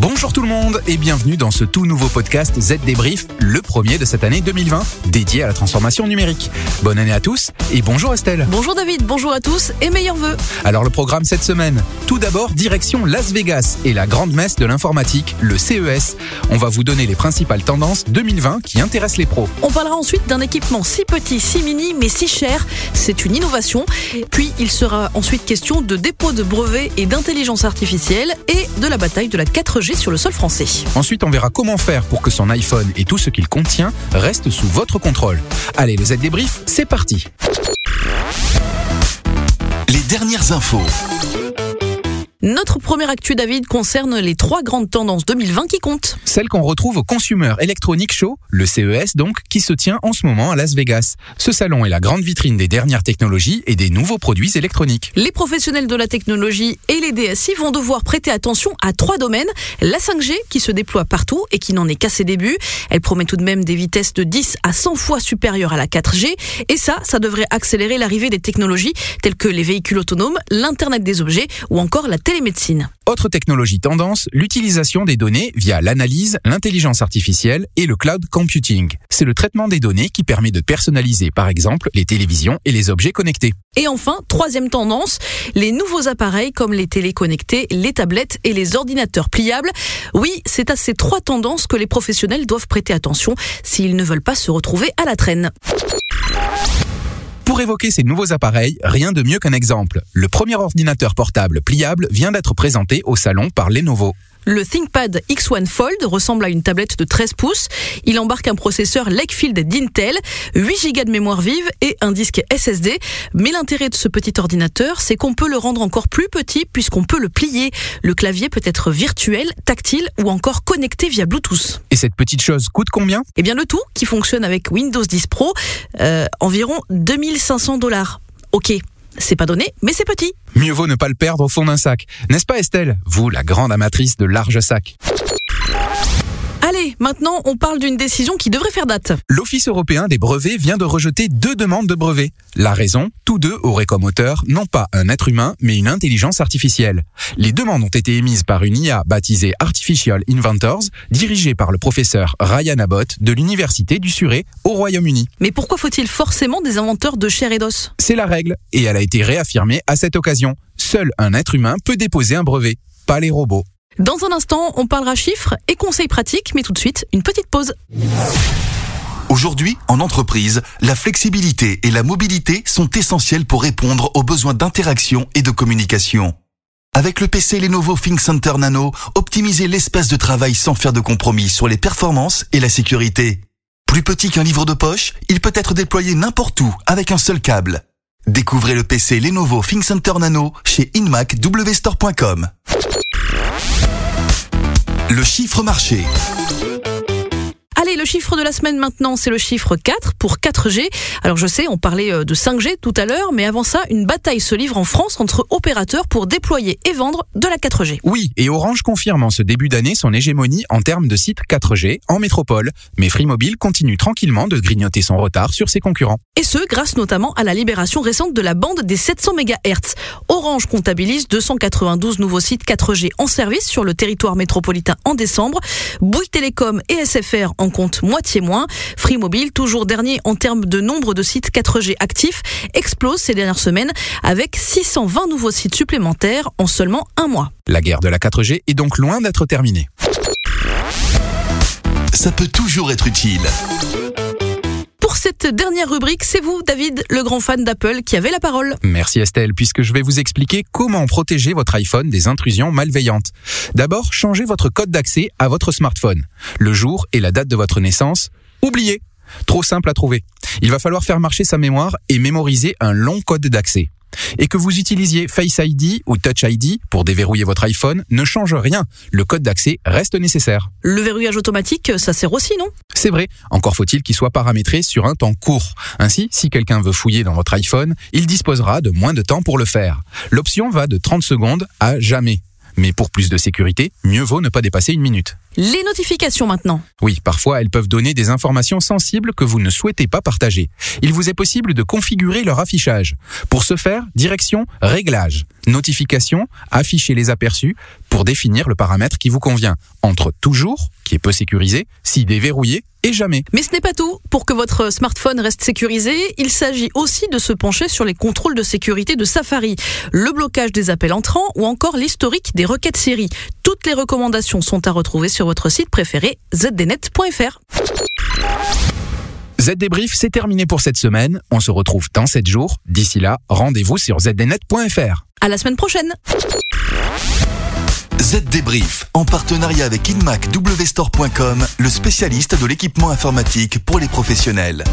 Bonjour tout le monde et bienvenue dans ce tout nouveau podcast Z Débrief, le premier de cette année 2020, dédié à la transformation numérique. Bonne année à tous et bonjour Estelle. Bonjour David, bonjour à tous et meilleurs vœux. Alors le programme cette semaine, tout d'abord direction Las Vegas et la grande messe de l'informatique, le CES. On va vous donner les principales tendances 2020 qui intéressent les pros. On parlera ensuite d'un équipement si petit, si mini, mais si cher. C'est une innovation. Puis il sera ensuite question de dépôt de brevets et d'intelligence artificielle et de la bataille de la 4G sur le sol français. Ensuite, on verra comment faire pour que son iPhone et tout ce qu'il contient restent sous votre contrôle. Allez, le Z débrief, c'est parti. Les dernières infos. Notre première actu, David, concerne les trois grandes tendances 2020 qui comptent. Celle qu'on retrouve au Consumer Electronic Show, le CES donc, qui se tient en ce moment à Las Vegas. Ce salon est la grande vitrine des dernières technologies et des nouveaux produits électroniques. Les professionnels de la technologie et les DSI vont devoir prêter attention à trois domaines. La 5G qui se déploie partout et qui n'en est qu'à ses débuts. Elle promet tout de même des vitesses de 10 à 100 fois supérieures à la 4G. Et ça, ça devrait accélérer l'arrivée des technologies telles que les véhicules autonomes, l'Internet des objets ou encore la télémédecine. Autre technologie tendance, l'utilisation des données via l'analyse, l'intelligence artificielle et le cloud computing. C'est le traitement des données qui permet de personnaliser par exemple les télévisions et les objets connectés. Et enfin, troisième tendance, les nouveaux appareils comme les téléconnectés, les tablettes et les ordinateurs pliables. Oui, c'est à ces trois tendances que les professionnels doivent prêter attention s'ils ne veulent pas se retrouver à la traîne. Pour évoquer ces nouveaux appareils, rien de mieux qu'un exemple. Le premier ordinateur portable pliable vient d'être présenté au salon par Lenovo. Le ThinkPad X1 Fold ressemble à une tablette de 13 pouces. Il embarque un processeur Lakefield d'Intel, 8 Go de mémoire vive et un disque SSD. Mais l'intérêt de ce petit ordinateur, c'est qu'on peut le rendre encore plus petit puisqu'on peut le plier. Le clavier peut être virtuel, tactile ou encore connecté via Bluetooth. Et cette petite chose coûte combien? Eh bien le tout, qui fonctionne avec Windows 10 Pro, euh, environ 2500 dollars. Ok, c'est pas donné, mais c'est petit. Mieux vaut ne pas le perdre au fond d'un sac. N'est-ce pas Estelle? Vous, la grande amatrice de larges sacs. Allez, maintenant on parle d'une décision qui devrait faire date. L'Office européen des brevets vient de rejeter deux demandes de brevets. La raison, tous deux auraient comme auteur non pas un être humain, mais une intelligence artificielle. Les demandes ont été émises par une IA baptisée Artificial Inventors, dirigée par le professeur Ryan Abbott de l'Université du Surrey au Royaume-Uni. Mais pourquoi faut-il forcément des inventeurs de chair et d'os? C'est la règle, et elle a été réaffirmée à cette occasion. Seul un être humain peut déposer un brevet, pas les robots. Dans un instant, on parlera chiffres et conseils pratiques, mais tout de suite, une petite pause. Aujourd'hui, en entreprise, la flexibilité et la mobilité sont essentielles pour répondre aux besoins d'interaction et de communication. Avec le PC Lenovo ThinkCenter Nano, optimisez l'espace de travail sans faire de compromis sur les performances et la sécurité. Plus petit qu'un livre de poche, il peut être déployé n'importe où avec un seul câble. Découvrez le PC Lenovo ThinkCenter Nano chez InmacWstore.com. Le chiffre marché. Le chiffre de la semaine maintenant, c'est le chiffre 4 pour 4G. Alors je sais, on parlait euh, de 5G tout à l'heure, mais avant ça, une bataille se livre en France entre opérateurs pour déployer et vendre de la 4G. Oui, et Orange confirme en ce début d'année son hégémonie en termes de sites 4G en métropole. Mais Free Mobile continue tranquillement de grignoter son retard sur ses concurrents. Et ce, grâce notamment à la libération récente de la bande des 700 MHz. Orange comptabilise 292 nouveaux sites 4G en service sur le territoire métropolitain en décembre. Bouygues Télécom et SFR en compte moitié moins. Free Mobile, toujours dernier en termes de nombre de sites 4G actifs, explose ces dernières semaines avec 620 nouveaux sites supplémentaires en seulement un mois. La guerre de la 4G est donc loin d'être terminée. Ça peut toujours être utile. Cette dernière rubrique, c'est vous, David, le grand fan d'Apple, qui avait la parole. Merci Estelle, puisque je vais vous expliquer comment protéger votre iPhone des intrusions malveillantes. D'abord, changez votre code d'accès à votre smartphone. Le jour et la date de votre naissance, oubliez. Trop simple à trouver. Il va falloir faire marcher sa mémoire et mémoriser un long code d'accès. Et que vous utilisiez Face ID ou Touch ID pour déverrouiller votre iPhone ne change rien. Le code d'accès reste nécessaire. Le verrouillage automatique, ça sert aussi, non? C'est vrai, encore faut-il qu'il soit paramétré sur un temps court. Ainsi, si quelqu'un veut fouiller dans votre iPhone, il disposera de moins de temps pour le faire. L'option va de 30 secondes à jamais. Mais pour plus de sécurité, mieux vaut ne pas dépasser une minute. Les notifications maintenant. Oui, parfois elles peuvent donner des informations sensibles que vous ne souhaitez pas partager. Il vous est possible de configurer leur affichage. Pour ce faire, direction Réglages, Notifications, afficher les aperçus pour définir le paramètre qui vous convient. Entre toujours, qui est peu sécurisé, si déverrouillé et jamais. Mais ce n'est pas tout. Pour que votre smartphone reste sécurisé, il s'agit aussi de se pencher sur les contrôles de sécurité de Safari, le blocage des appels entrants ou encore l'historique des requêtes Siri. Toutes les recommandations sont à retrouver sur votre site préféré zdnet.fr. Z Débrief, c'est terminé pour cette semaine. On se retrouve dans 7 jours. D'ici là, rendez-vous sur zdnet.fr. À la semaine prochaine. Z Débrief, en partenariat avec InmacWstore.com, le spécialiste de l'équipement informatique pour les professionnels.